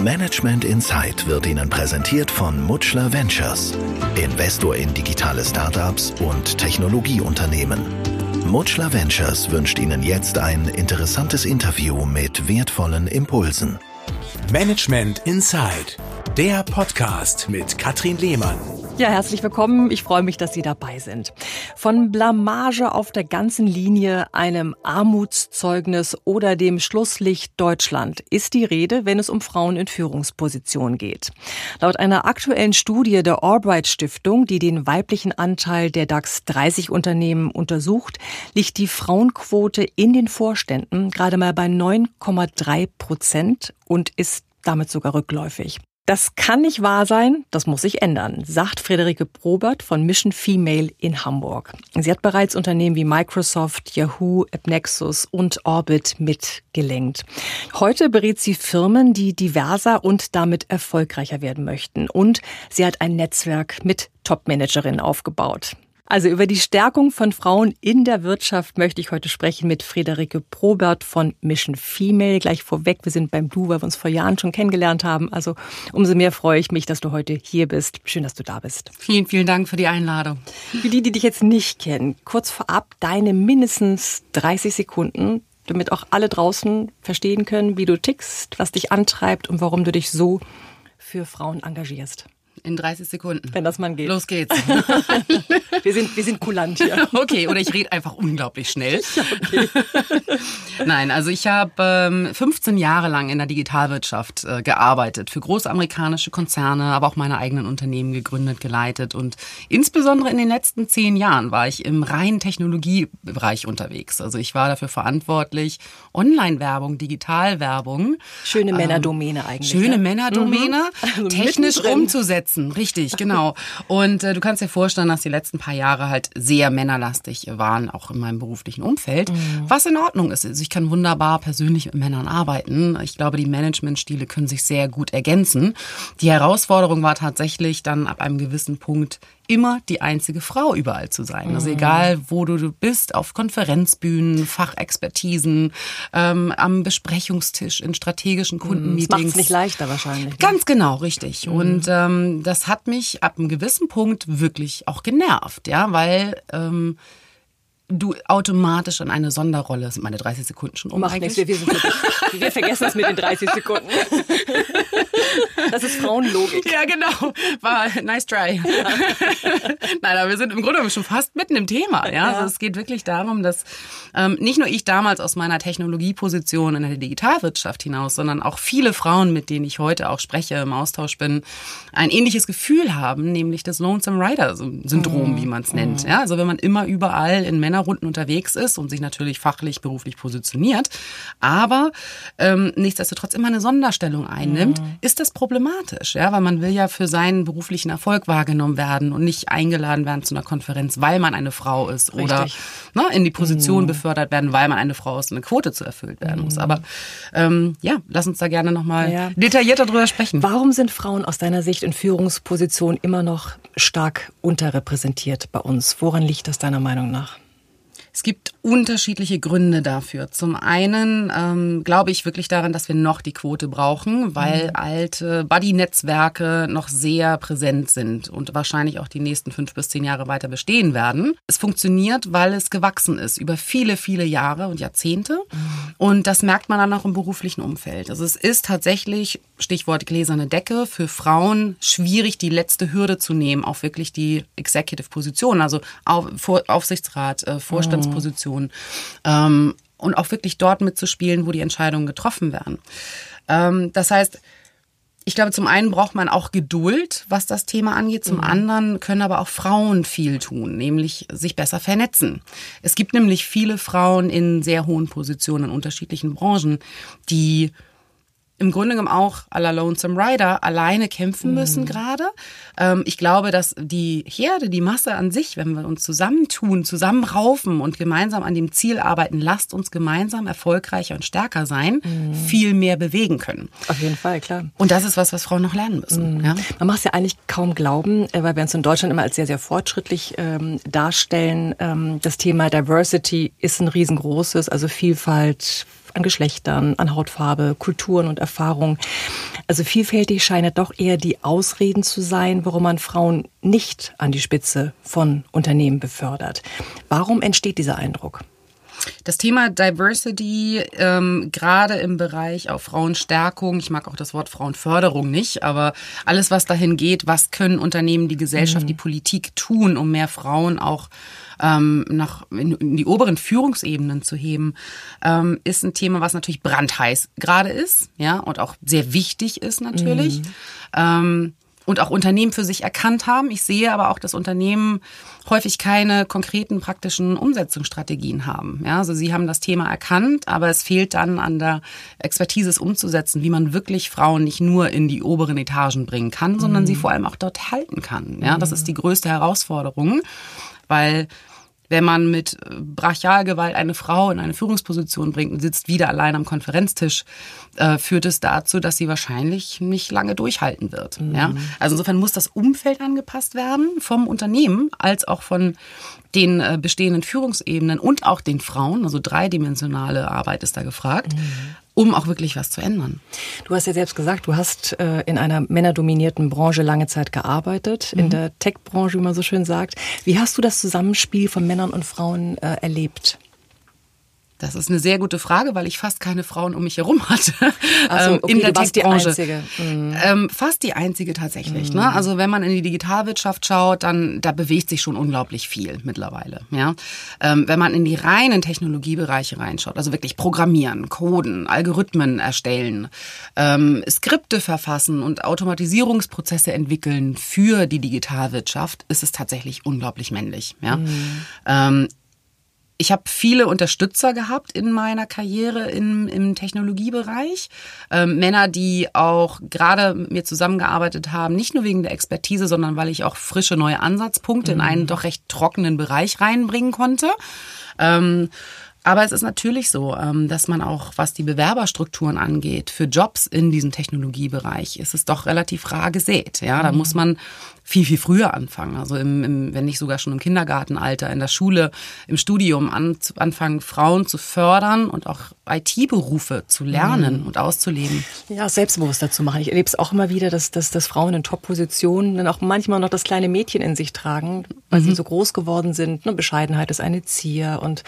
Management Insight wird Ihnen präsentiert von Mutschler Ventures, Investor in digitale Startups und Technologieunternehmen. Mutschler Ventures wünscht Ihnen jetzt ein interessantes Interview mit wertvollen Impulsen. Management Inside, der Podcast mit Katrin Lehmann. Ja, herzlich willkommen. Ich freue mich, dass Sie dabei sind. Von Blamage auf der ganzen Linie, einem Armutszeugnis oder dem Schlusslicht Deutschland ist die Rede, wenn es um Frauen in Führungspositionen geht. Laut einer aktuellen Studie der Albright Stiftung, die den weiblichen Anteil der DAX 30 Unternehmen untersucht, liegt die Frauenquote in den Vorständen gerade mal bei 9,3 Prozent und ist damit sogar rückläufig. Das kann nicht wahr sein, das muss sich ändern, sagt Friederike Probert von Mission Female in Hamburg. Sie hat bereits Unternehmen wie Microsoft, Yahoo, AppNexus und Orbit mitgelenkt. Heute berät sie Firmen, die diverser und damit erfolgreicher werden möchten. Und sie hat ein Netzwerk mit Top-Managerinnen aufgebaut. Also über die Stärkung von Frauen in der Wirtschaft möchte ich heute sprechen mit Friederike Probert von Mission Female. Gleich vorweg, wir sind beim Du, weil wir uns vor Jahren schon kennengelernt haben. Also umso mehr freue ich mich, dass du heute hier bist. Schön, dass du da bist. Vielen, vielen Dank für die Einladung. Für die, die dich jetzt nicht kennen, kurz vorab deine mindestens 30 Sekunden, damit auch alle draußen verstehen können, wie du tickst, was dich antreibt und warum du dich so für Frauen engagierst. In 30 Sekunden. Wenn das mal geht. Los geht's. wir, sind, wir sind kulant hier. Okay, oder ich rede einfach unglaublich schnell. Ja, okay. Nein, also ich habe ähm, 15 Jahre lang in der Digitalwirtschaft äh, gearbeitet, für große amerikanische Konzerne, aber auch meine eigenen Unternehmen gegründet, geleitet. Und insbesondere in den letzten zehn Jahren war ich im reinen Technologiebereich unterwegs. Also ich war dafür verantwortlich, Online-Werbung, Digitalwerbung. Schöne ähm, Männerdomäne eigentlich. Schöne ja? Männerdomäne, mhm. also technisch umzusetzen. Richtig, genau. Und äh, du kannst dir vorstellen, dass die letzten paar Jahre halt sehr männerlastig waren, auch in meinem beruflichen Umfeld, mhm. was in Ordnung ist. Also ich kann wunderbar persönlich mit Männern arbeiten. Ich glaube, die Managementstile können sich sehr gut ergänzen. Die Herausforderung war tatsächlich dann ab einem gewissen Punkt immer die einzige Frau überall zu sein. Also mhm. egal, wo du bist, auf Konferenzbühnen, Fachexpertisen, ähm, am Besprechungstisch, in strategischen Kundenmeetings. Das macht es nicht leichter wahrscheinlich. Ne? Ganz genau, richtig. Mhm. Und ähm, das hat mich ab einem gewissen Punkt wirklich auch genervt, ja, weil ähm, du automatisch in eine Sonderrolle, sind meine 30 Sekunden schon um Mach nichts, wir, wir, wir vergessen es mit den 30 Sekunden. Das ist Frauenlogik. Ja, genau. War nice try. Nein, aber wir sind im Grunde schon fast mitten im Thema. Ja, ja. Also es geht wirklich darum, dass ähm, nicht nur ich damals aus meiner Technologieposition in der Digitalwirtschaft hinaus, sondern auch viele Frauen, mit denen ich heute auch spreche, im Austausch bin, ein ähnliches Gefühl haben, nämlich das Lonesome Rider Syndrom, mhm. wie man es nennt. Ja, also wenn man immer überall in Männerrunden unterwegs ist und sich natürlich fachlich, beruflich positioniert, aber ähm, nichtsdestotrotz immer eine Sonderstellung einnimmt, mhm. Ist das problematisch, ja, weil man will ja für seinen beruflichen Erfolg wahrgenommen werden und nicht eingeladen werden zu einer Konferenz, weil man eine Frau ist Richtig. oder ne, in die Position mhm. befördert werden, weil man eine Frau ist und eine Quote zu erfüllt werden mhm. muss. Aber ähm, ja, lass uns da gerne nochmal ja. detaillierter drüber sprechen. Warum sind Frauen aus deiner Sicht in Führungspositionen immer noch stark unterrepräsentiert bei uns? Woran liegt das deiner Meinung nach? Es gibt unterschiedliche Gründe dafür. Zum einen ähm, glaube ich wirklich daran, dass wir noch die Quote brauchen, weil mhm. alte Buddy-Netzwerke noch sehr präsent sind und wahrscheinlich auch die nächsten fünf bis zehn Jahre weiter bestehen werden. Es funktioniert, weil es gewachsen ist über viele, viele Jahre und Jahrzehnte. Mhm. Und das merkt man dann auch im beruflichen Umfeld. Also es ist tatsächlich, Stichwort gläserne Decke, für Frauen schwierig, die letzte Hürde zu nehmen, auch wirklich die Executive-Position, also Aufsichtsrat, äh, Vorstands Führungspositionen ähm, und auch wirklich dort mitzuspielen, wo die Entscheidungen getroffen werden. Ähm, das heißt, ich glaube, zum einen braucht man auch Geduld, was das Thema angeht. Zum mhm. anderen können aber auch Frauen viel tun, nämlich sich besser vernetzen. Es gibt nämlich viele Frauen in sehr hohen Positionen in unterschiedlichen Branchen, die im Grunde genommen auch à la Lonesome Rider alleine kämpfen müssen mhm. gerade. Ähm, ich glaube, dass die Herde, die Masse an sich, wenn wir uns zusammentun, zusammenraufen und gemeinsam an dem Ziel arbeiten, lasst uns gemeinsam erfolgreicher und stärker sein, mhm. viel mehr bewegen können. Auf jeden Fall, klar. Und das ist was, was Frauen noch lernen müssen. Mhm. Ja? Man macht es ja eigentlich kaum glauben, äh, weil wir uns in Deutschland immer als sehr, sehr fortschrittlich ähm, darstellen. Ähm, das Thema Diversity ist ein riesengroßes, also Vielfalt, an Geschlechtern, an Hautfarbe, Kulturen und Erfahrungen. Also vielfältig scheinen doch eher die Ausreden zu sein, warum man Frauen nicht an die Spitze von Unternehmen befördert. Warum entsteht dieser Eindruck? Das Thema Diversity, ähm, gerade im Bereich auf Frauenstärkung, ich mag auch das Wort Frauenförderung nicht, aber alles, was dahin geht, was können Unternehmen, die Gesellschaft, mhm. die Politik tun, um mehr Frauen auch ähm, nach, in, in die oberen Führungsebenen zu heben, ähm, ist ein Thema, was natürlich brandheiß gerade ist, ja, und auch sehr wichtig ist natürlich. Mhm. Ähm, und auch Unternehmen für sich erkannt haben. Ich sehe aber auch, dass Unternehmen häufig keine konkreten praktischen Umsetzungsstrategien haben. Ja, also sie haben das Thema erkannt, aber es fehlt dann an der Expertise, es umzusetzen, wie man wirklich Frauen nicht nur in die oberen Etagen bringen kann, sondern mhm. sie vor allem auch dort halten kann. Ja, das ist die größte Herausforderung, weil wenn man mit äh, Brachialgewalt eine Frau in eine Führungsposition bringt und sitzt wieder allein am Konferenztisch, äh, führt es dazu, dass sie wahrscheinlich nicht lange durchhalten wird. Mhm. Ja? Also insofern muss das Umfeld angepasst werden vom Unternehmen als auch von den äh, bestehenden Führungsebenen und auch den Frauen. Also dreidimensionale Arbeit ist da gefragt. Mhm um auch wirklich was zu ändern. Du hast ja selbst gesagt, du hast äh, in einer männerdominierten Branche lange Zeit gearbeitet, mhm. in der Tech-Branche, wie man so schön sagt. Wie hast du das Zusammenspiel von Männern und Frauen äh, erlebt? Das ist eine sehr gute Frage, weil ich fast keine Frauen um mich herum hatte so, ähm, okay, in der Tech-Branche. Mhm. Ähm, fast die einzige tatsächlich. Mhm. Ne? Also wenn man in die Digitalwirtschaft schaut, dann da bewegt sich schon unglaublich viel mittlerweile. Ja, ähm, wenn man in die reinen Technologiebereiche reinschaut, also wirklich Programmieren, Coden, Algorithmen erstellen, ähm, Skripte verfassen und Automatisierungsprozesse entwickeln für die Digitalwirtschaft, ist es tatsächlich unglaublich männlich. Ja. Mhm. Ich habe viele Unterstützer gehabt in meiner Karriere im, im Technologiebereich. Ähm, Männer, die auch gerade mit mir zusammengearbeitet haben, nicht nur wegen der Expertise, sondern weil ich auch frische neue Ansatzpunkte mhm. in einen doch recht trockenen Bereich reinbringen konnte. Ähm, aber es ist natürlich so, ähm, dass man auch, was die Bewerberstrukturen angeht, für Jobs in diesem Technologiebereich ist es doch relativ rar gesät. Ja, da mhm. muss man viel, viel früher anfangen. Also im, im, wenn nicht sogar schon im Kindergartenalter, in der Schule, im Studium an, anfangen, Frauen zu fördern und auch IT-Berufe zu lernen mhm. und auszuleben. Ja, selbstbewusster zu machen. Ich erlebe es auch immer wieder, dass, dass, dass Frauen in Top-Positionen dann auch manchmal noch das kleine Mädchen in sich tragen, weil mhm. sie so groß geworden sind. Ne, Bescheidenheit ist eine Zier und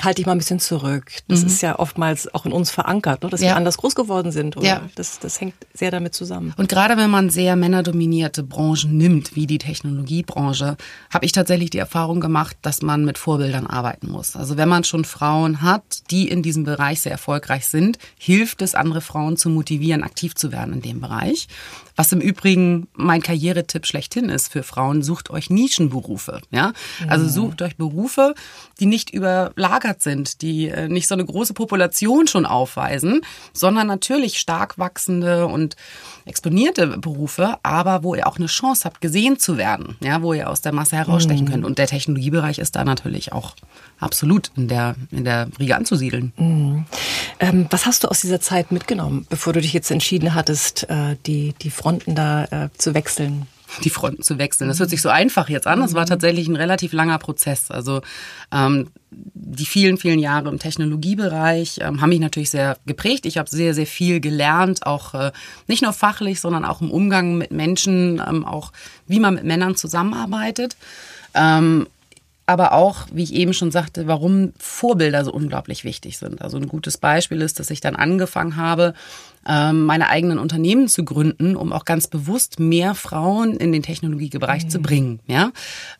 halte dich mal ein bisschen zurück. Das mhm. ist ja oftmals auch in uns verankert, ne, dass ja. wir anders groß geworden sind. Oder? Ja. Das, das hängt sehr damit zusammen. Und gerade wenn man sehr männerdominierte Branchen nimmt, nimmt, wie die Technologiebranche, habe ich tatsächlich die Erfahrung gemacht, dass man mit Vorbildern arbeiten muss. Also wenn man schon Frauen hat, die in diesem Bereich sehr erfolgreich sind, hilft es, andere Frauen zu motivieren, aktiv zu werden in dem Bereich. Was im Übrigen mein Karrieretipp schlechthin ist für Frauen, sucht euch Nischenberufe. Ja? Also sucht euch Berufe, die nicht überlagert sind, die äh, nicht so eine große Population schon aufweisen, sondern natürlich stark wachsende und exponierte Berufe, aber wo ihr auch eine Chance habt, gesehen zu werden, ja, wo ihr aus der Masse herausstechen mhm. könnt. Und der Technologiebereich ist da natürlich auch absolut in der, in der Riege anzusiedeln. Mhm. Ähm, was hast du aus dieser Zeit mitgenommen, bevor du dich jetzt entschieden hattest, äh, die, die Fronten da äh, zu wechseln? die Fronten zu wechseln. Das hört sich so einfach jetzt an. Das war mhm. tatsächlich ein relativ langer Prozess. Also ähm, die vielen, vielen Jahre im Technologiebereich ähm, haben mich natürlich sehr geprägt. Ich habe sehr, sehr viel gelernt, auch äh, nicht nur fachlich, sondern auch im Umgang mit Menschen, ähm, auch wie man mit Männern zusammenarbeitet. Ähm, aber auch, wie ich eben schon sagte, warum Vorbilder so unglaublich wichtig sind. Also ein gutes Beispiel ist, dass ich dann angefangen habe, meine eigenen Unternehmen zu gründen, um auch ganz bewusst mehr Frauen in den Technologiebereich mhm. zu bringen. Ja,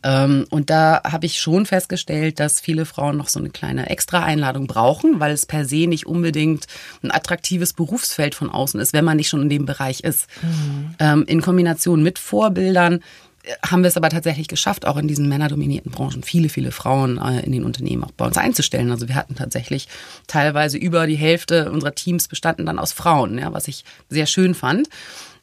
ähm, und da habe ich schon festgestellt, dass viele Frauen noch so eine kleine Extra-Einladung brauchen, weil es per se nicht unbedingt ein attraktives Berufsfeld von außen ist, wenn man nicht schon in dem Bereich ist. Mhm. Ähm, in Kombination mit Vorbildern haben wir es aber tatsächlich geschafft, auch in diesen männerdominierten Branchen viele, viele Frauen äh, in den Unternehmen auch bei uns einzustellen. Also wir hatten tatsächlich teilweise über die Hälfte unserer Teams bestanden dann aus Frauen, ja, was ich sehr schön fand.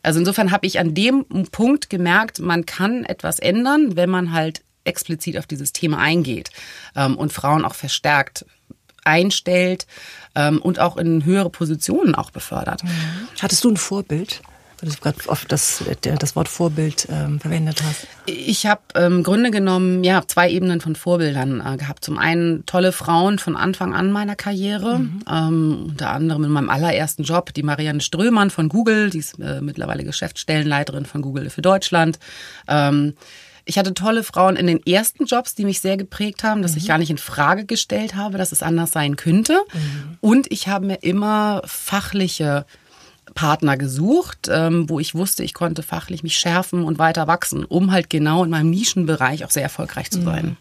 Also insofern habe ich an dem Punkt gemerkt, man kann etwas ändern, wenn man halt explizit auf dieses Thema eingeht ähm, und Frauen auch verstärkt einstellt ähm, und auch in höhere Positionen auch befördert. Hattest du ein Vorbild? Weil du gerade oft das, das Wort Vorbild ähm, verwendet hast. Ich habe im ähm, Grunde genommen ja zwei Ebenen von Vorbildern äh, gehabt. Zum einen tolle Frauen von Anfang an meiner Karriere, mhm. ähm, unter anderem in meinem allerersten Job die Marianne Strömann von Google, die ist äh, mittlerweile Geschäftsstellenleiterin von Google für Deutschland. Ähm, ich hatte tolle Frauen in den ersten Jobs, die mich sehr geprägt haben, dass mhm. ich gar nicht in Frage gestellt habe, dass es anders sein könnte. Mhm. Und ich habe mir immer fachliche Partner gesucht, ähm, wo ich wusste, ich konnte fachlich mich schärfen und weiter wachsen, um halt genau in meinem Nischenbereich auch sehr erfolgreich zu sein. Mhm.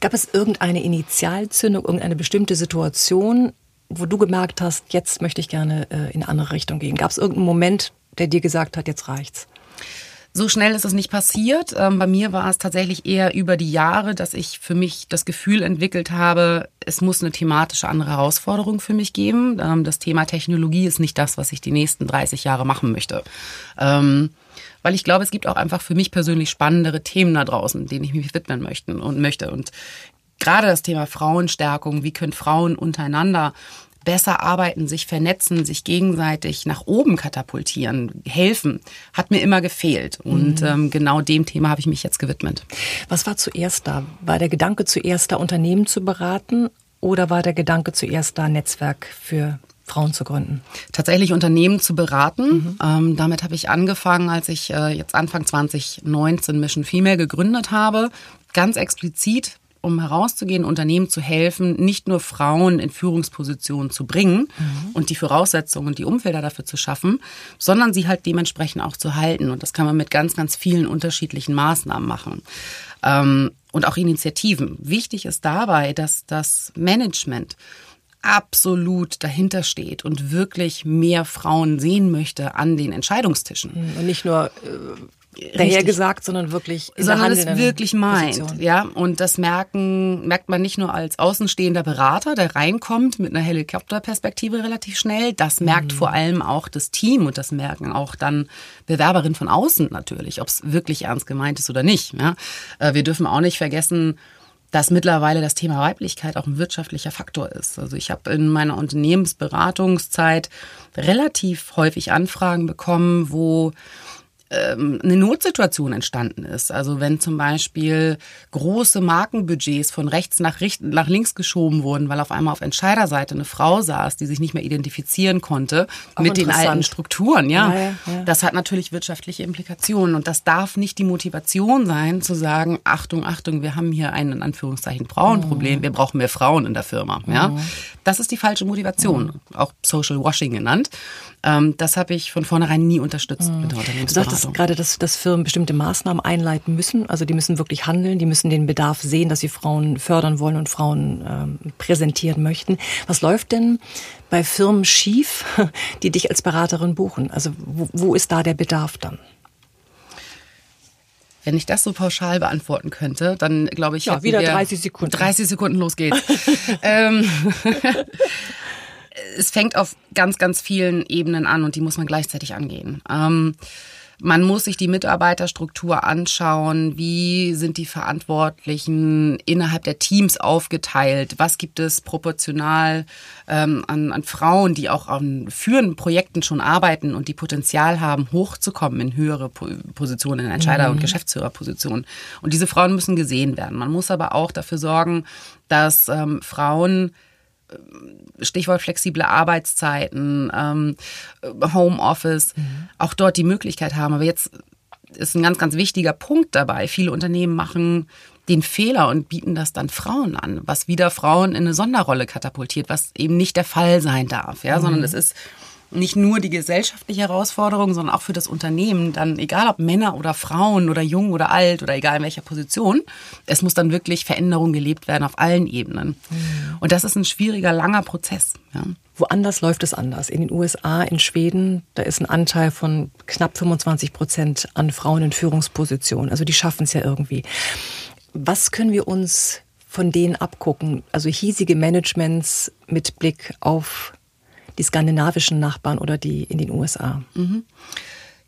Gab es irgendeine Initialzündung, irgendeine bestimmte Situation, wo du gemerkt hast, jetzt möchte ich gerne äh, in eine andere Richtung gehen? Gab es irgendeinen Moment, der dir gesagt hat, jetzt reicht's? So schnell ist es nicht passiert. Ähm, bei mir war es tatsächlich eher über die Jahre, dass ich für mich das Gefühl entwickelt habe, es muss eine thematische andere Herausforderung für mich geben. Ähm, das Thema Technologie ist nicht das, was ich die nächsten 30 Jahre machen möchte. Ähm, weil ich glaube, es gibt auch einfach für mich persönlich spannendere Themen da draußen, denen ich mich widmen möchte und möchte. Und gerade das Thema Frauenstärkung, wie können Frauen untereinander besser arbeiten, sich vernetzen, sich gegenseitig nach oben katapultieren, helfen, hat mir immer gefehlt. Und mhm. ähm, genau dem Thema habe ich mich jetzt gewidmet. Was war zuerst da? War der Gedanke zuerst da, Unternehmen zu beraten oder war der Gedanke zuerst da, Netzwerk für Frauen zu gründen? Tatsächlich Unternehmen zu beraten. Mhm. Ähm, damit habe ich angefangen, als ich äh, jetzt Anfang 2019 Mission Female gegründet habe. Ganz explizit um herauszugehen, Unternehmen zu helfen, nicht nur Frauen in Führungspositionen zu bringen mhm. und die Voraussetzungen und die Umfelder dafür zu schaffen, sondern sie halt dementsprechend auch zu halten. Und das kann man mit ganz, ganz vielen unterschiedlichen Maßnahmen machen. Ähm, und auch Initiativen. Wichtig ist dabei, dass das Management absolut dahinter steht und wirklich mehr Frauen sehen möchte an den Entscheidungstischen. Und nicht nur äh, daher gesagt, sondern wirklich in sondern es wirklich meint, Position. ja. Und das merken merkt man nicht nur als außenstehender Berater, der reinkommt mit einer Helikopterperspektive relativ schnell. Das merkt mhm. vor allem auch das Team und das merken auch dann Bewerberinnen von außen natürlich, ob es wirklich ernst gemeint ist oder nicht. Ja? Äh, wir dürfen auch nicht vergessen, dass mittlerweile das Thema Weiblichkeit auch ein wirtschaftlicher Faktor ist. Also ich habe in meiner Unternehmensberatungszeit relativ häufig Anfragen bekommen, wo ähm, eine Notsituation entstanden ist. Also wenn zum Beispiel große Markenbudgets von rechts nach, nach links geschoben wurden, weil auf einmal auf Entscheiderseite eine Frau saß, die sich nicht mehr identifizieren konnte Auch mit den alten Strukturen. Ja. Ja, ja, ja, das hat natürlich wirtschaftliche Implikationen und das darf nicht die Motivation sein, zu sagen, Achtung, Achtung, wir haben hier ein in Anführungszeichen Frauenproblem, mhm. wir brauchen mehr Frauen in der Firma. Ja. Mhm. Das ist die falsche Motivation, mhm. auch Social Washing genannt. Ähm, das habe ich von vornherein nie unterstützt mhm. mit der Unternehmensberatung. Du sagtest gerade, dass, dass Firmen bestimmte Maßnahmen einleiten müssen. Also die müssen wirklich handeln, die müssen den Bedarf sehen, dass sie Frauen fördern wollen und Frauen ähm, präsentieren möchten. Was läuft denn bei Firmen schief, die dich als Beraterin buchen? Also wo, wo ist da der Bedarf dann? Wenn ich das so pauschal beantworten könnte, dann glaube ich, ja, wieder 30 Sekunden. 30 Sekunden, los geht's. ähm, es fängt auf ganz, ganz vielen Ebenen an und die muss man gleichzeitig angehen. Ähm, man muss sich die Mitarbeiterstruktur anschauen. Wie sind die Verantwortlichen innerhalb der Teams aufgeteilt? Was gibt es proportional ähm, an, an Frauen, die auch an führenden Projekten schon arbeiten und die Potenzial haben, hochzukommen in höhere Positionen, in Entscheider- mhm. und Geschäftsführerpositionen? Und diese Frauen müssen gesehen werden. Man muss aber auch dafür sorgen, dass ähm, Frauen Stichwort flexible Arbeitszeiten, ähm, Homeoffice, mhm. auch dort die Möglichkeit haben. Aber jetzt ist ein ganz, ganz wichtiger Punkt dabei. Viele Unternehmen machen den Fehler und bieten das dann Frauen an, was wieder Frauen in eine Sonderrolle katapultiert, was eben nicht der Fall sein darf, ja, mhm. sondern es ist nicht nur die gesellschaftliche Herausforderung, sondern auch für das Unternehmen, dann egal ob Männer oder Frauen oder jung oder alt oder egal in welcher Position, es muss dann wirklich Veränderung gelebt werden auf allen Ebenen. Mhm. Und das ist ein schwieriger, langer Prozess. Ja. Woanders läuft es anders. In den USA, in Schweden, da ist ein Anteil von knapp 25 Prozent an Frauen in Führungspositionen. Also die schaffen es ja irgendwie. Was können wir uns von denen abgucken? Also hiesige Managements mit Blick auf die skandinavischen Nachbarn oder die in den USA? Mhm.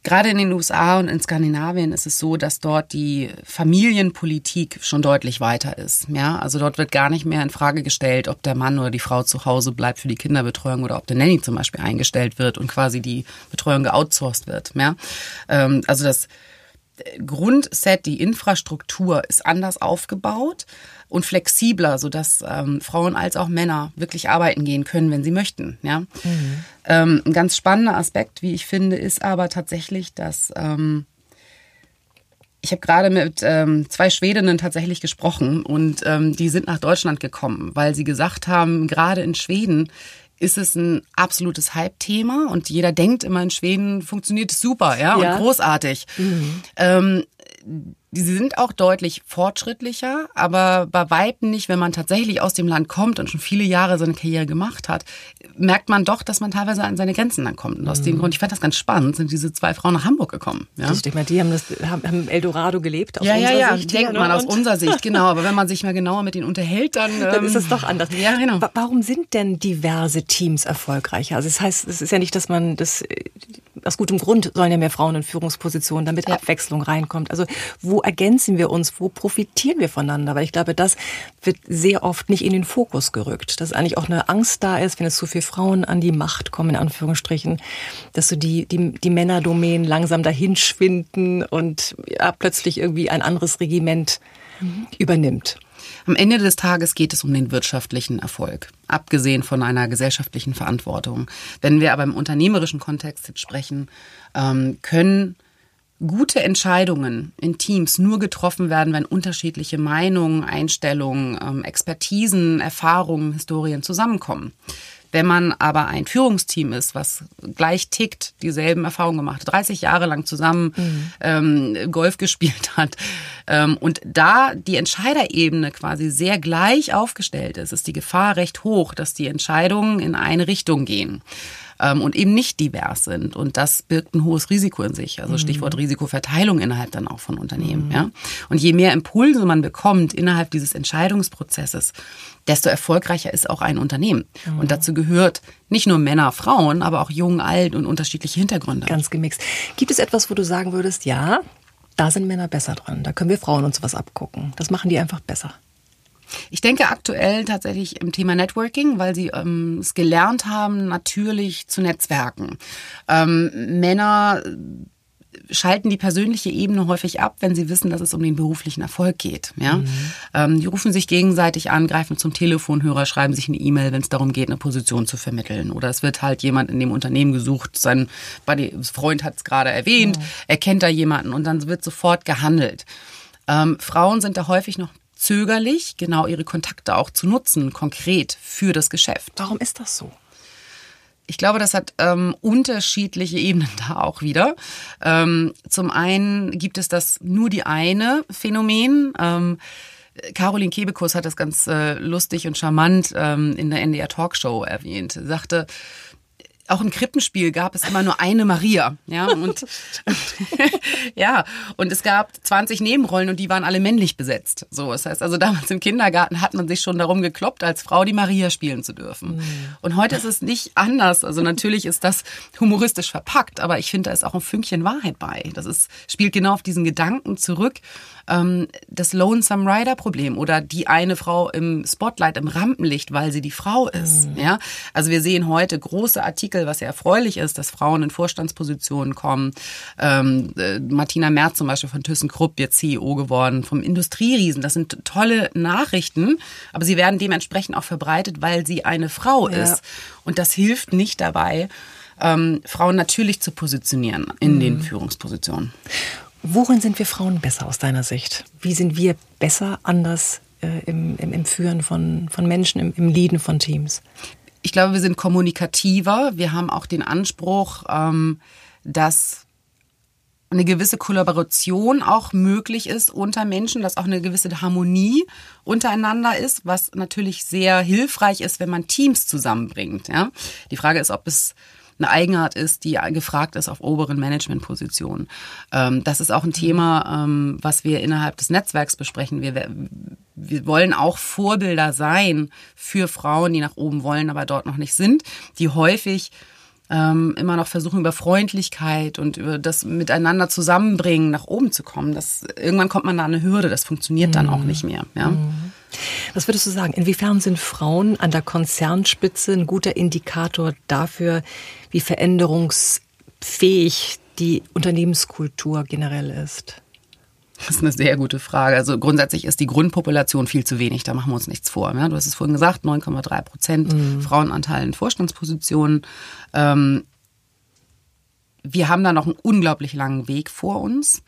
Gerade in den USA und in Skandinavien ist es so, dass dort die Familienpolitik schon deutlich weiter ist. Ja, also dort wird gar nicht mehr in Frage gestellt, ob der Mann oder die Frau zu Hause bleibt für die Kinderbetreuung oder ob der Nanny zum Beispiel eingestellt wird und quasi die Betreuung geoutsourced wird. Ja, ähm, also das Grundset, die Infrastruktur ist anders aufgebaut und flexibler, sodass ähm, Frauen als auch Männer wirklich arbeiten gehen können, wenn sie möchten. Ja? Mhm. Ähm, ein ganz spannender Aspekt, wie ich finde, ist aber tatsächlich, dass ähm, ich habe gerade mit ähm, zwei Schwedinnen tatsächlich gesprochen und ähm, die sind nach Deutschland gekommen, weil sie gesagt haben, gerade in Schweden ist es ein absolutes Hype-Thema und jeder denkt immer, in Schweden funktioniert es super, ja, ja. und großartig. Mhm. Ähm, Sie sind auch deutlich fortschrittlicher, aber bei Weitem nicht, wenn man tatsächlich aus dem Land kommt und schon viele Jahre seine Karriere gemacht hat, merkt man doch, dass man teilweise an seine Grenzen dann kommt. Und aus mhm. dem Grund, ich fand das ganz spannend, sind diese zwei Frauen nach Hamburg gekommen. Ja? Das stimmt, die haben, das, haben Eldorado gelebt. Aus ja, ja, ja, Sicht denkt man aus unserer Sicht, genau. Aber wenn man sich mal genauer mit ihnen unterhält, dann, dann ähm, ist es doch anders. Ja, genau. Warum sind denn diverse Teams erfolgreicher? Also das heißt, es ist ja nicht, dass man das aus gutem Grund sollen ja mehr Frauen in Führungspositionen, damit ja. Abwechslung reinkommt. Also wo ergänzen wir uns, wo profitieren wir voneinander? Weil ich glaube, das wird sehr oft nicht in den Fokus gerückt. Dass eigentlich auch eine Angst da ist, wenn es zu viele Frauen an die Macht kommen, in Anführungsstrichen, dass so die, die, die Männerdomänen langsam dahin schwinden und ja, plötzlich irgendwie ein anderes Regiment mhm. übernimmt. Am Ende des Tages geht es um den wirtschaftlichen Erfolg, abgesehen von einer gesellschaftlichen Verantwortung. Wenn wir aber im unternehmerischen Kontext jetzt sprechen, ähm, können gute Entscheidungen in Teams nur getroffen werden, wenn unterschiedliche Meinungen, Einstellungen, ähm, Expertisen, Erfahrungen, Historien zusammenkommen. Wenn man aber ein Führungsteam ist, was gleich tickt, dieselben Erfahrungen gemacht hat, 30 Jahre lang zusammen mhm. ähm, Golf gespielt hat ähm, und da die Entscheiderebene quasi sehr gleich aufgestellt ist, ist die Gefahr recht hoch, dass die Entscheidungen in eine Richtung gehen ähm, und eben nicht divers sind. Und das birgt ein hohes Risiko in sich. Also Stichwort mhm. Risikoverteilung innerhalb dann auch von Unternehmen. Mhm. Ja? Und je mehr Impulse man bekommt innerhalb dieses Entscheidungsprozesses, desto erfolgreicher ist auch ein Unternehmen. Mhm. Und dazu gehört nicht nur Männer, Frauen, aber auch jung, alt und unterschiedliche Hintergründe. Ganz gemixt. Gibt es etwas, wo du sagen würdest, ja, da sind Männer besser dran. Da können wir Frauen uns was abgucken. Das machen die einfach besser. Ich denke aktuell tatsächlich im Thema Networking, weil sie ähm, es gelernt haben, natürlich zu netzwerken. Ähm, Männer schalten die persönliche Ebene häufig ab, wenn sie wissen, dass es um den beruflichen Erfolg geht. Ja? Mhm. Ähm, die rufen sich gegenseitig an, greifen zum Telefonhörer, schreiben sich eine E-Mail, wenn es darum geht, eine Position zu vermitteln. Oder es wird halt jemand in dem Unternehmen gesucht, sein Buddy, Freund hat es gerade erwähnt, mhm. er kennt da jemanden und dann wird sofort gehandelt. Ähm, Frauen sind da häufig noch zögerlich, genau ihre Kontakte auch zu nutzen, konkret für das Geschäft. Warum ist das so? Ich glaube, das hat ähm, unterschiedliche Ebenen da auch wieder. Ähm, zum einen gibt es das nur die eine Phänomen. Ähm, Caroline Kebekus hat das ganz äh, lustig und charmant ähm, in der NDR Talkshow erwähnt. Sie sagte, auch im Krippenspiel gab es immer nur eine Maria, ja und ja und es gab 20 Nebenrollen und die waren alle männlich besetzt. So, das heißt also damals im Kindergarten hat man sich schon darum gekloppt, als Frau die Maria spielen zu dürfen. Mhm. Und heute ist es nicht anders. Also natürlich ist das humoristisch verpackt, aber ich finde da ist auch ein Fünkchen Wahrheit bei. Das ist spielt genau auf diesen Gedanken zurück ähm, das Lonesome Rider Problem oder die eine Frau im Spotlight, im Rampenlicht, weil sie die Frau ist. Mhm. Ja, also wir sehen heute große Artikel, was ja erfreulich ist, dass Frauen in Vorstandspositionen kommen. Ähm, äh, Martina Merz zum Beispiel von ThyssenKrupp jetzt CEO geworden, vom Industrieriesen. Das sind tolle Nachrichten, aber sie werden dementsprechend auch verbreitet, weil sie eine Frau ja. ist. Und das hilft nicht dabei, ähm, Frauen natürlich zu positionieren in mhm. den Führungspositionen. Worin sind wir Frauen besser aus deiner Sicht? Wie sind wir besser, anders äh, im, im, im, Führen von, von Menschen, im, im Leaden von Teams? Ich glaube, wir sind kommunikativer. Wir haben auch den Anspruch, ähm, dass eine gewisse Kollaboration auch möglich ist unter Menschen, dass auch eine gewisse Harmonie untereinander ist, was natürlich sehr hilfreich ist, wenn man Teams zusammenbringt. Ja? Die Frage ist, ob es eine Eigenart ist, die gefragt ist auf oberen Managementpositionen. Ähm, das ist auch ein Thema, ähm, was wir innerhalb des Netzwerks besprechen. Wir, wir wollen auch Vorbilder sein für Frauen, die nach oben wollen, aber dort noch nicht sind, die häufig ähm, immer noch versuchen, über Freundlichkeit und über das Miteinander zusammenbringen nach oben zu kommen. Das, irgendwann kommt man da an eine Hürde, das funktioniert dann auch mhm. nicht mehr. Ja? Mhm. Was würdest du sagen? Inwiefern sind Frauen an der Konzernspitze ein guter Indikator dafür, wie veränderungsfähig die Unternehmenskultur generell ist? Das ist eine sehr gute Frage. Also grundsätzlich ist die Grundpopulation viel zu wenig, da machen wir uns nichts vor. Du hast es vorhin gesagt, 9,3 Prozent mhm. Frauenanteil in Vorstandspositionen. Ähm, wir haben da noch einen unglaublich langen Weg vor uns.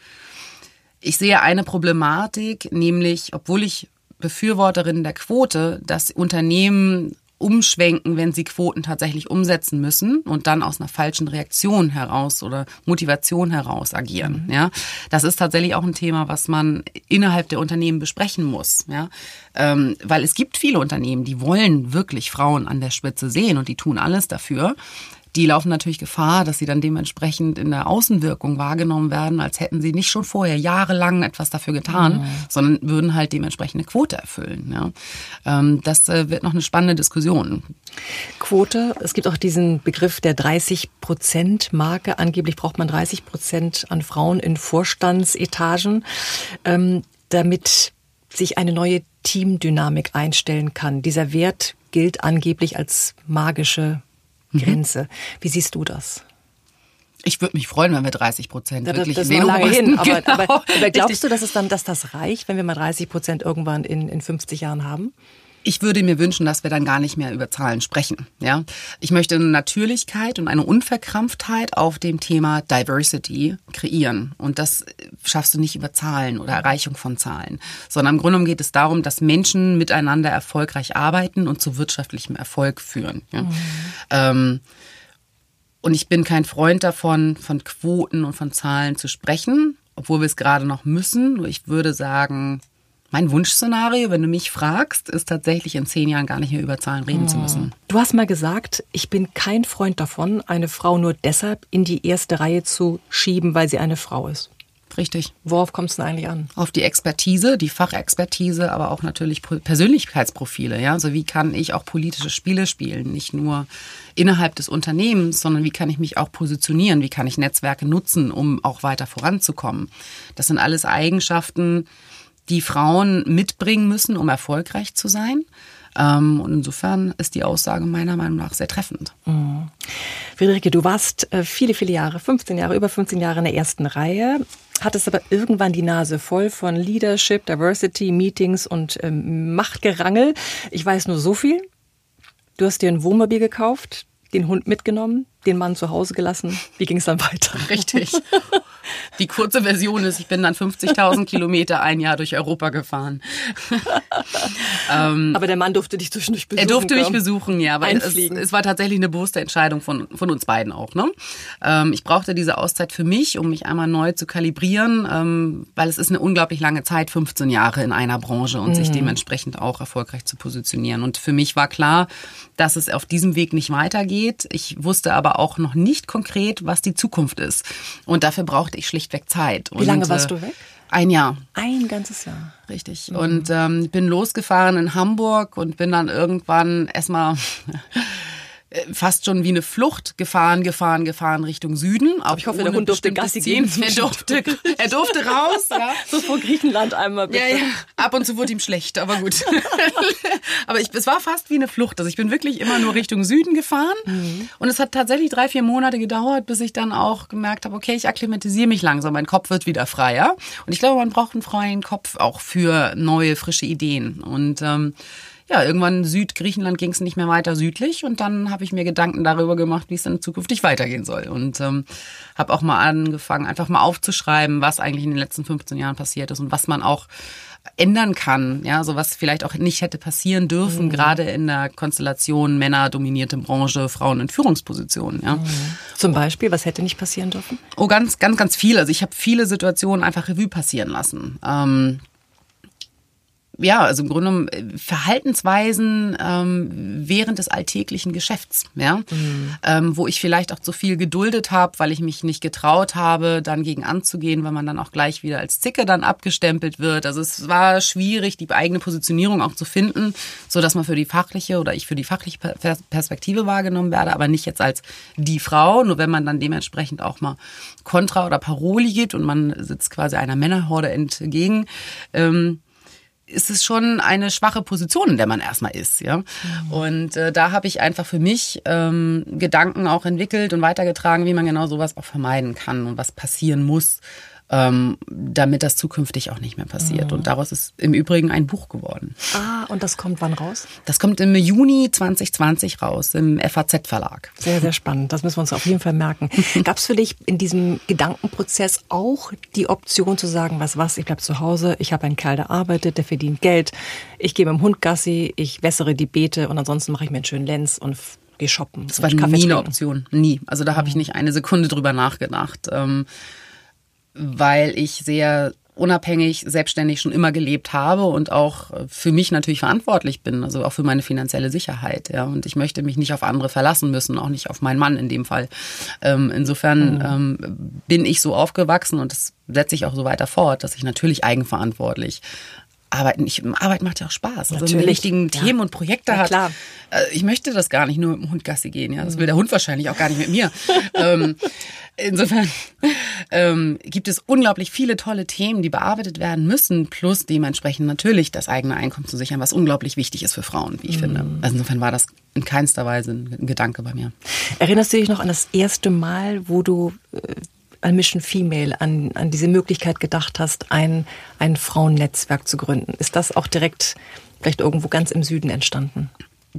Ich sehe eine Problematik, nämlich, obwohl ich Befürworterin der Quote, dass Unternehmen umschwenken, wenn sie Quoten tatsächlich umsetzen müssen und dann aus einer falschen Reaktion heraus oder Motivation heraus agieren. Mhm. Ja, das ist tatsächlich auch ein Thema, was man innerhalb der Unternehmen besprechen muss. Ja, ähm, weil es gibt viele Unternehmen, die wollen wirklich Frauen an der Spitze sehen und die tun alles dafür die laufen natürlich Gefahr, dass sie dann dementsprechend in der Außenwirkung wahrgenommen werden, als hätten sie nicht schon vorher jahrelang etwas dafür getan, mhm. sondern würden halt dementsprechend eine Quote erfüllen. Ja. Ähm, das äh, wird noch eine spannende Diskussion. Quote, es gibt auch diesen Begriff der 30 Prozent Marke. Angeblich braucht man 30 Prozent an Frauen in Vorstandsetagen, ähm, damit sich eine neue Teamdynamik einstellen kann. Dieser Wert gilt angeblich als magische Mhm. Grenze. Wie siehst du das? Ich würde mich freuen, wenn wir 30 Prozent wirklich das ist lange hin. Aber, genau. aber, aber glaubst du, dass es dann, dass das reicht, wenn wir mal 30 Prozent irgendwann in, in 50 Jahren haben? Ich würde mir wünschen, dass wir dann gar nicht mehr über Zahlen sprechen. Ja, ich möchte eine Natürlichkeit und eine Unverkrampftheit auf dem Thema Diversity kreieren. Und das schaffst du nicht über Zahlen oder Erreichung von Zahlen, sondern im Grunde geht es darum, dass Menschen miteinander erfolgreich arbeiten und zu wirtschaftlichem Erfolg führen. Ja? Mhm. Ähm, und ich bin kein Freund davon, von Quoten und von Zahlen zu sprechen, obwohl wir es gerade noch müssen. Ich würde sagen, mein Wunschszenario, wenn du mich fragst, ist tatsächlich in zehn Jahren gar nicht mehr über Zahlen reden oh. zu müssen. Du hast mal gesagt, ich bin kein Freund davon, eine Frau nur deshalb in die erste Reihe zu schieben, weil sie eine Frau ist. Richtig. Worauf kommt es denn eigentlich an? Auf die Expertise, die Fachexpertise, aber auch natürlich Persönlichkeitsprofile. Ja, also wie kann ich auch politische Spiele spielen, nicht nur innerhalb des Unternehmens, sondern wie kann ich mich auch positionieren, wie kann ich Netzwerke nutzen, um auch weiter voranzukommen. Das sind alles Eigenschaften, die Frauen mitbringen müssen, um erfolgreich zu sein. Ähm, und insofern ist die Aussage meiner Meinung nach sehr treffend. Mhm. Friederike, du warst äh, viele, viele Jahre, 15 Jahre, über 15 Jahre in der ersten Reihe, hattest aber irgendwann die Nase voll von Leadership, Diversity, Meetings und ähm, Machtgerangel. Ich weiß nur so viel. Du hast dir ein Wohnmobil gekauft, den Hund mitgenommen, den Mann zu Hause gelassen. Wie ging es dann weiter? Richtig. Die kurze Version ist, ich bin dann 50.000 Kilometer ein Jahr durch Europa gefahren. ähm, aber der Mann durfte dich zwischendurch besuchen. Er durfte mich besuchen, ja. Weil es, es, war tatsächlich eine bewusste Entscheidung von, von uns beiden auch. Ne? Ähm, ich brauchte diese Auszeit für mich, um mich einmal neu zu kalibrieren, ähm, weil es ist eine unglaublich lange Zeit, 15 Jahre in einer Branche und mhm. sich dementsprechend auch erfolgreich zu positionieren. Und für mich war klar, dass es auf diesem Weg nicht weitergeht. Ich wusste aber auch noch nicht konkret, was die Zukunft ist. Und dafür brauchte ich schlichtweg Zeit. Wie lange warst äh, du weg? Ein Jahr. Ein ganzes Jahr. Richtig. Mhm. Und ähm, bin losgefahren in Hamburg und bin dann irgendwann erstmal äh, fast schon wie eine Flucht gefahren, gefahren, gefahren Richtung Süden. Aber ich hoffe, der Hund durfte Gassi gehen. Er durfte, er durfte raus. Ja. So vor Griechenland einmal bitte. Ja, ja. Ab und zu wurde ihm schlecht, aber gut. aber ich, es war fast wie eine Flucht. Also ich bin wirklich immer nur Richtung Süden gefahren. Mhm. Und es hat tatsächlich drei, vier Monate gedauert, bis ich dann auch gemerkt habe, okay, ich akklimatisiere mich langsam. Mein Kopf wird wieder freier. Und ich glaube, man braucht einen freien Kopf auch für neue, frische Ideen. Und ähm, ja, irgendwann Südgriechenland ging es nicht mehr weiter südlich und dann habe ich mir Gedanken darüber gemacht, wie es dann zukünftig weitergehen soll. Und ähm, habe auch mal angefangen, einfach mal aufzuschreiben, was eigentlich in den letzten 15 Jahren passiert ist und was man auch ändern kann, ja, so was vielleicht auch nicht hätte passieren dürfen, mhm. gerade in der Konstellation Männer dominierte Branche, Frauen in Führungspositionen, ja. Mhm. Zum Beispiel, was hätte nicht passieren dürfen? Oh, ganz, ganz, ganz viel. Also ich habe viele Situationen einfach Revue passieren lassen. Ähm, ja, also im Grunde genommen äh, Verhaltensweisen ähm, während des alltäglichen Geschäfts, ja, mhm. ähm, wo ich vielleicht auch zu viel geduldet habe, weil ich mich nicht getraut habe, dann gegen anzugehen, weil man dann auch gleich wieder als Zicke dann abgestempelt wird. Also es war schwierig, die eigene Positionierung auch zu finden, so dass man für die fachliche oder ich für die fachliche Perspektive wahrgenommen werde, aber nicht jetzt als die Frau. Nur wenn man dann dementsprechend auch mal Kontra oder Paroli geht und man sitzt quasi einer Männerhorde entgegen. Ähm, ist es schon eine schwache Position, in der man erstmal ist, ja. Mhm. Und äh, da habe ich einfach für mich ähm, Gedanken auch entwickelt und weitergetragen, wie man genau sowas auch vermeiden kann und was passieren muss, ähm, damit das zukünftig auch nicht mehr passiert. Mhm. Und daraus ist im Übrigen ein Buch geworden. Ah, und das kommt wann raus? Das kommt im Juni 2020 raus, im FAZ-Verlag. Sehr, sehr spannend. Das müssen wir uns auf jeden Fall merken. Gab es für dich in diesem Gedankenprozess auch die Option zu sagen, was was, ich bleib zu Hause, ich habe einen Kerl, der arbeitet, der verdient Geld, ich gehe mit dem Hund Gassi, ich wässere die Beete und ansonsten mache ich mir einen schönen Lenz und gehe shoppen. Das war nie eine Option, nie. Also da habe ich mhm. nicht eine Sekunde drüber nachgedacht. Ähm, weil ich sehr unabhängig, selbstständig schon immer gelebt habe und auch für mich natürlich verantwortlich bin, also auch für meine finanzielle Sicherheit. Ja, und ich möchte mich nicht auf andere verlassen müssen, auch nicht auf meinen Mann in dem Fall. Ähm, insofern mhm. ähm, bin ich so aufgewachsen und das setze ich auch so weiter fort, dass ich natürlich eigenverantwortlich Arbeiten, ich, Arbeit macht ja auch Spaß. Also wenn richtigen ja. Themen und Projekte ja, hat. Klar. Äh, ich möchte das gar nicht nur mit dem Hund Gassi gehen, ja. Das will der Hund wahrscheinlich auch gar nicht mit mir. ähm, insofern ähm, gibt es unglaublich viele tolle Themen, die bearbeitet werden müssen, plus dementsprechend natürlich das eigene Einkommen zu sichern, was unglaublich wichtig ist für Frauen, wie ich mhm. finde. Also insofern war das in keinster Weise ein Gedanke bei mir. Erinnerst du dich noch an das erste Mal, wo du äh, an Mission Female, an, an diese Möglichkeit gedacht hast, ein, ein Frauennetzwerk zu gründen. Ist das auch direkt vielleicht irgendwo ganz im Süden entstanden?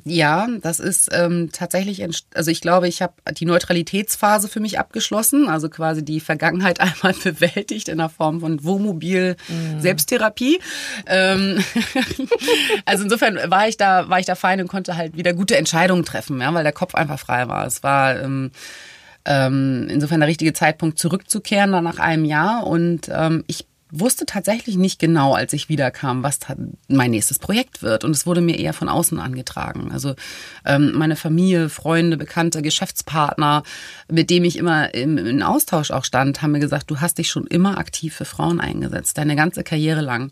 Ja, das ist ähm, tatsächlich, also ich glaube, ich habe die Neutralitätsphase für mich abgeschlossen, also quasi die Vergangenheit einmal bewältigt in der Form von Wohnmobil mm. Selbsttherapie. Ähm, also insofern war ich da, war ich da fein und konnte halt wieder gute Entscheidungen treffen, ja, weil der Kopf einfach frei war. Es war ähm, ähm, insofern der richtige Zeitpunkt zurückzukehren dann nach einem Jahr. Und ähm, ich wusste tatsächlich nicht genau, als ich wiederkam, was mein nächstes Projekt wird. Und es wurde mir eher von außen angetragen. Also ähm, meine Familie, Freunde, Bekannte, Geschäftspartner, mit dem ich immer im, im Austausch auch stand, haben mir gesagt, du hast dich schon immer aktiv für Frauen eingesetzt, deine ganze Karriere lang.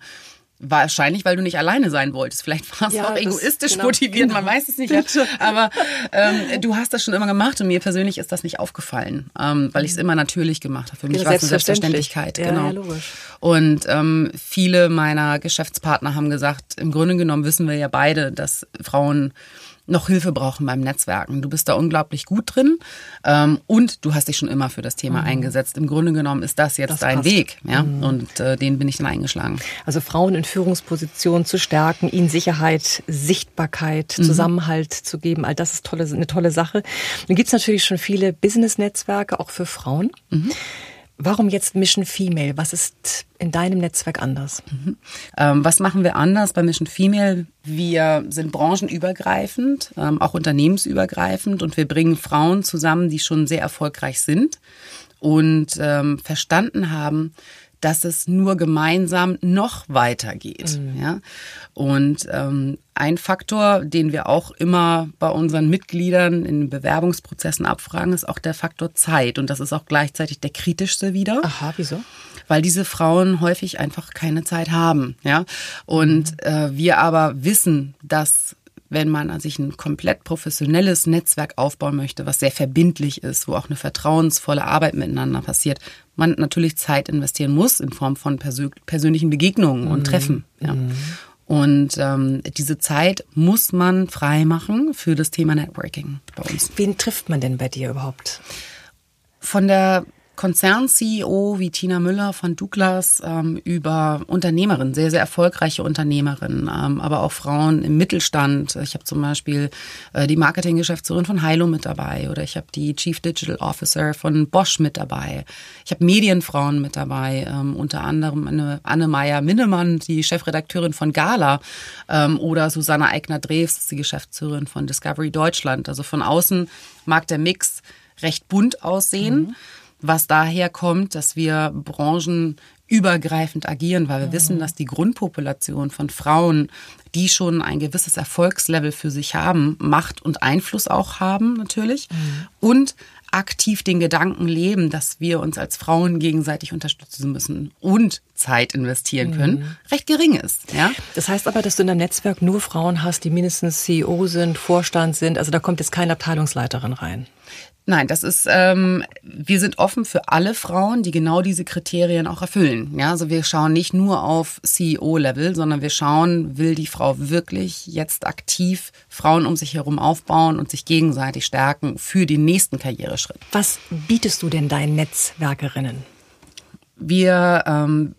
Wahrscheinlich, weil du nicht alleine sein wolltest. Vielleicht war es ja, auch egoistisch genau, motiviert, genau. man weiß es nicht. Bitte. Aber ähm, du hast das schon immer gemacht und mir persönlich ist das nicht aufgefallen, ähm, weil ich es immer natürlich gemacht habe. Für mich ja, war es eine Selbstverständlichkeit. Ja, genau. Ja. Und ähm, viele meiner Geschäftspartner haben gesagt, im Grunde genommen wissen wir ja beide, dass Frauen noch Hilfe brauchen beim Netzwerken. Du bist da unglaublich gut drin ähm, und du hast dich schon immer für das Thema mhm. eingesetzt. Im Grunde genommen ist das jetzt das dein passt. Weg, ja, mhm. und äh, den bin ich dann eingeschlagen. Also Frauen in Führungspositionen zu stärken, ihnen Sicherheit, Sichtbarkeit, mhm. Zusammenhalt zu geben, all das ist tolle, eine tolle Sache. Dann gibt's natürlich schon viele Business-Netzwerke auch für Frauen. Warum jetzt Mission Female? Was ist in deinem Netzwerk anders? Mhm. Ähm, was machen wir anders bei Mission Female? Wir sind branchenübergreifend, ähm, auch unternehmensübergreifend und wir bringen Frauen zusammen, die schon sehr erfolgreich sind und ähm, verstanden haben, dass es nur gemeinsam noch weitergeht. Mhm. Ja? Und ähm, ein Faktor, den wir auch immer bei unseren Mitgliedern in Bewerbungsprozessen abfragen, ist auch der Faktor Zeit. Und das ist auch gleichzeitig der kritischste wieder. Aha, wieso? Weil diese Frauen häufig einfach keine Zeit haben. Ja? Und mhm. äh, wir aber wissen, dass wenn man sich ein komplett professionelles Netzwerk aufbauen möchte, was sehr verbindlich ist, wo auch eine vertrauensvolle Arbeit miteinander passiert, man natürlich Zeit investieren muss in Form von persö persönlichen Begegnungen und mhm. Treffen. Ja. Mhm. Und ähm, diese Zeit muss man frei machen für das Thema Networking bei uns. Wen trifft man denn bei dir überhaupt? Von der Konzern-CEO wie Tina Müller von Douglas ähm, über Unternehmerinnen, sehr, sehr erfolgreiche Unternehmerinnen, ähm, aber auch Frauen im Mittelstand. Ich habe zum Beispiel äh, die Marketinggeschäftsführerin von Heilo mit dabei oder ich habe die Chief Digital Officer von Bosch mit dabei. Ich habe Medienfrauen mit dabei, ähm, unter anderem eine Anne-Meyer Minnemann, die Chefredakteurin von Gala ähm, oder Susanne Eigner-Drews, die Geschäftsführerin von Discovery Deutschland. Also von außen mag der Mix recht bunt aussehen. Mhm was daher kommt, dass wir Branchen übergreifend agieren, weil wir mhm. wissen, dass die Grundpopulation von Frauen, die schon ein gewisses Erfolgslevel für sich haben, Macht und Einfluss auch haben natürlich mhm. und aktiv den Gedanken leben, dass wir uns als Frauen gegenseitig unterstützen müssen und Zeit investieren können, mhm. recht gering ist. Ja? Das heißt aber, dass du in deinem Netzwerk nur Frauen hast, die mindestens CEO sind, Vorstand sind. Also da kommt jetzt keine Abteilungsleiterin rein. Nein, das ist, ähm, wir sind offen für alle Frauen, die genau diese Kriterien auch erfüllen. Ja, also wir schauen nicht nur auf CEO-Level, sondern wir schauen, will die Frau wirklich jetzt aktiv Frauen um sich herum aufbauen und sich gegenseitig stärken für den nächsten Karriereschritt. Was bietest du denn deinen Netzwerkerinnen? Wir ähm,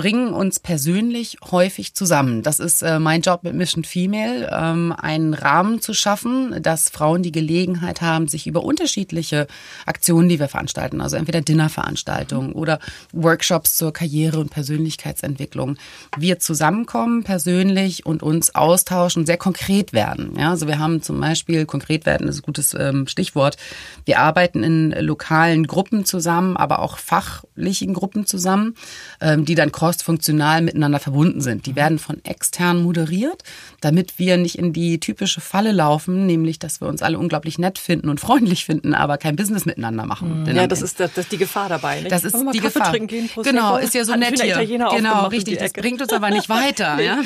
bringen uns persönlich häufig zusammen. Das ist äh, mein Job mit Mission Female, ähm, einen Rahmen zu schaffen, dass Frauen die Gelegenheit haben, sich über unterschiedliche Aktionen, die wir veranstalten, also entweder Dinnerveranstaltungen oder Workshops zur Karriere- und Persönlichkeitsentwicklung, wir zusammenkommen persönlich und uns austauschen, sehr konkret werden. Ja, also wir haben zum Beispiel, konkret werden ist ein gutes ähm, Stichwort, wir arbeiten in lokalen Gruppen zusammen, aber auch fachlichen Gruppen zusammen, ähm, die dann cross-funktional miteinander verbunden sind. Die werden von extern moderiert, damit wir nicht in die typische Falle laufen, nämlich, dass wir uns alle unglaublich nett finden und freundlich finden, aber kein Business miteinander machen. Mhm. Ja, das ist, das ist die Gefahr dabei. Nicht? Das ist die Kaffee Gefahr. Gehen, genau, ist ja so nett hier. Genau, richtig. Das bringt uns aber nicht weiter. nee, ja?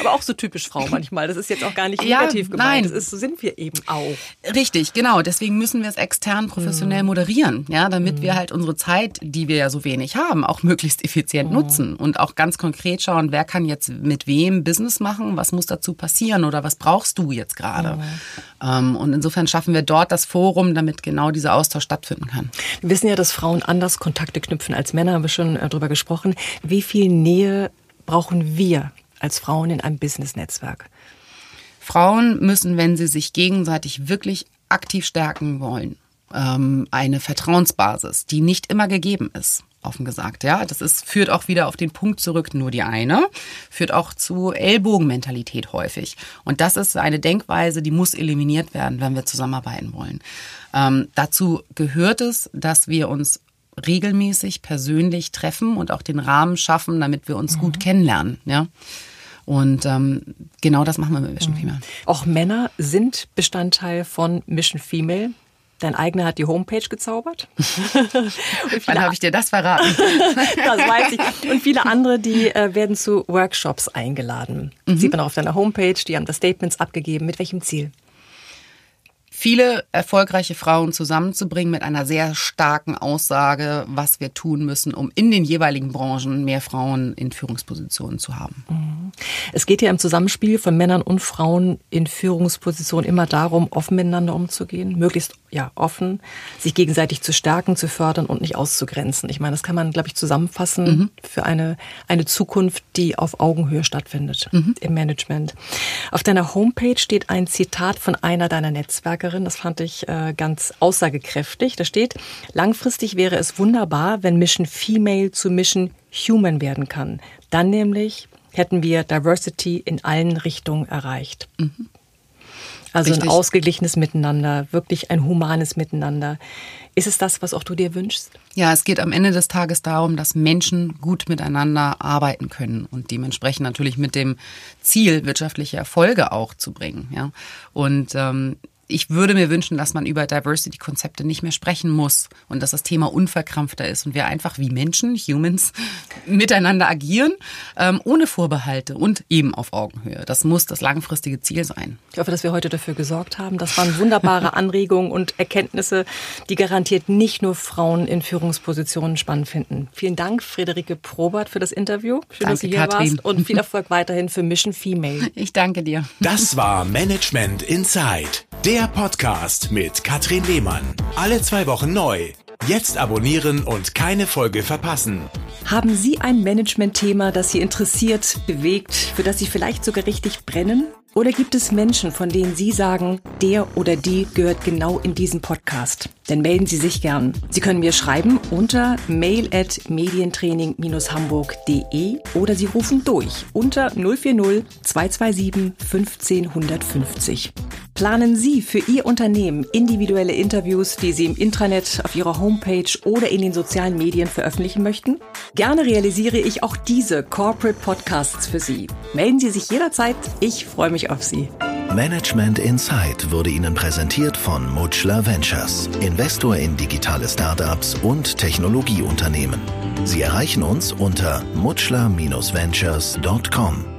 Aber auch so typisch Frau manchmal. Das ist jetzt auch gar nicht ja, negativ gemeint. Nein. Das ist, so sind wir eben auch. Richtig, genau. Deswegen müssen wir es extern professionell mhm. moderieren, ja, damit mhm. wir halt unsere Zeit, die wir ja so wenig haben, auch möglichst effizient mhm. Und auch ganz konkret schauen, wer kann jetzt mit wem Business machen, was muss dazu passieren oder was brauchst du jetzt gerade. Mhm. Und insofern schaffen wir dort das Forum, damit genau dieser Austausch stattfinden kann. Wir wissen ja, dass Frauen anders Kontakte knüpfen als Männer, haben wir schon äh, darüber gesprochen. Wie viel Nähe brauchen wir als Frauen in einem Business-Netzwerk? Frauen müssen, wenn sie sich gegenseitig wirklich aktiv stärken wollen, ähm, eine Vertrauensbasis, die nicht immer gegeben ist offen gesagt. Ja, das ist, führt auch wieder auf den Punkt zurück, nur die eine, führt auch zu Ellbogenmentalität häufig. Und das ist eine Denkweise, die muss eliminiert werden, wenn wir zusammenarbeiten wollen. Ähm, dazu gehört es, dass wir uns regelmäßig persönlich treffen und auch den Rahmen schaffen, damit wir uns mhm. gut kennenlernen. Ja. Und ähm, genau das machen wir mit Mission mhm. Female. Auch Männer sind Bestandteil von Mission Female. Dein eigener hat die Homepage gezaubert. Wann habe ich dir das verraten? das weiß ich. Und viele andere, die äh, werden zu Workshops eingeladen. Mhm. Sieht man auch auf deiner Homepage, die haben da Statements abgegeben. Mit welchem Ziel? Viele erfolgreiche Frauen zusammenzubringen mit einer sehr starken Aussage, was wir tun müssen, um in den jeweiligen Branchen mehr Frauen in Führungspositionen zu haben. Mhm. Es geht ja im Zusammenspiel von Männern und Frauen in Führungspositionen immer darum, offen miteinander umzugehen, möglichst ja offen, sich gegenseitig zu stärken, zu fördern und nicht auszugrenzen. Ich meine, das kann man, glaube ich, zusammenfassen mhm. für eine eine Zukunft, die auf Augenhöhe stattfindet mhm. im Management. Auf deiner Homepage steht ein Zitat von einer deiner Netzwerke Sprecherin. Das fand ich äh, ganz aussagekräftig. Da steht, langfristig wäre es wunderbar, wenn Mission Female zu Mission Human werden kann. Dann nämlich hätten wir Diversity in allen Richtungen erreicht. Mhm. Also Richtig. ein ausgeglichenes Miteinander, wirklich ein humanes Miteinander. Ist es das, was auch du dir wünschst? Ja, es geht am Ende des Tages darum, dass Menschen gut miteinander arbeiten können und dementsprechend natürlich mit dem Ziel, wirtschaftliche Erfolge auch zu bringen. Ja? Und ähm, ich würde mir wünschen, dass man über Diversity-Konzepte nicht mehr sprechen muss und dass das Thema unverkrampfter ist und wir einfach wie Menschen, Humans, miteinander agieren, ähm, ohne Vorbehalte und eben auf Augenhöhe. Das muss das langfristige Ziel sein. Ich hoffe, dass wir heute dafür gesorgt haben. Das waren wunderbare Anregungen und Erkenntnisse, die garantiert nicht nur Frauen in Führungspositionen spannend finden. Vielen Dank, Friederike Probert, für das Interview. Schön, danke, dass du hier Katrin. warst und viel Erfolg weiterhin für Mission Female. Ich danke dir. Das war Management Inside. Der Podcast mit Katrin Lehmann. Alle zwei Wochen neu. Jetzt abonnieren und keine Folge verpassen. Haben Sie ein Management-Thema, das Sie interessiert, bewegt, für das Sie vielleicht sogar richtig brennen? Oder gibt es Menschen, von denen Sie sagen, der oder die gehört genau in diesen Podcast? Dann melden Sie sich gern. Sie können mir schreiben unter mail at medientraining-hamburg.de oder Sie rufen durch unter 040 227 1550. Planen Sie für Ihr Unternehmen individuelle Interviews, die Sie im Intranet, auf Ihrer Homepage oder in den sozialen Medien veröffentlichen möchten? Gerne realisiere ich auch diese Corporate Podcasts für Sie. Melden Sie sich jederzeit. Ich freue mich auf Sie. Management Insight wurde Ihnen präsentiert von Mutschler Ventures, Investor in digitale Startups und Technologieunternehmen. Sie erreichen uns unter mutschler-ventures.com.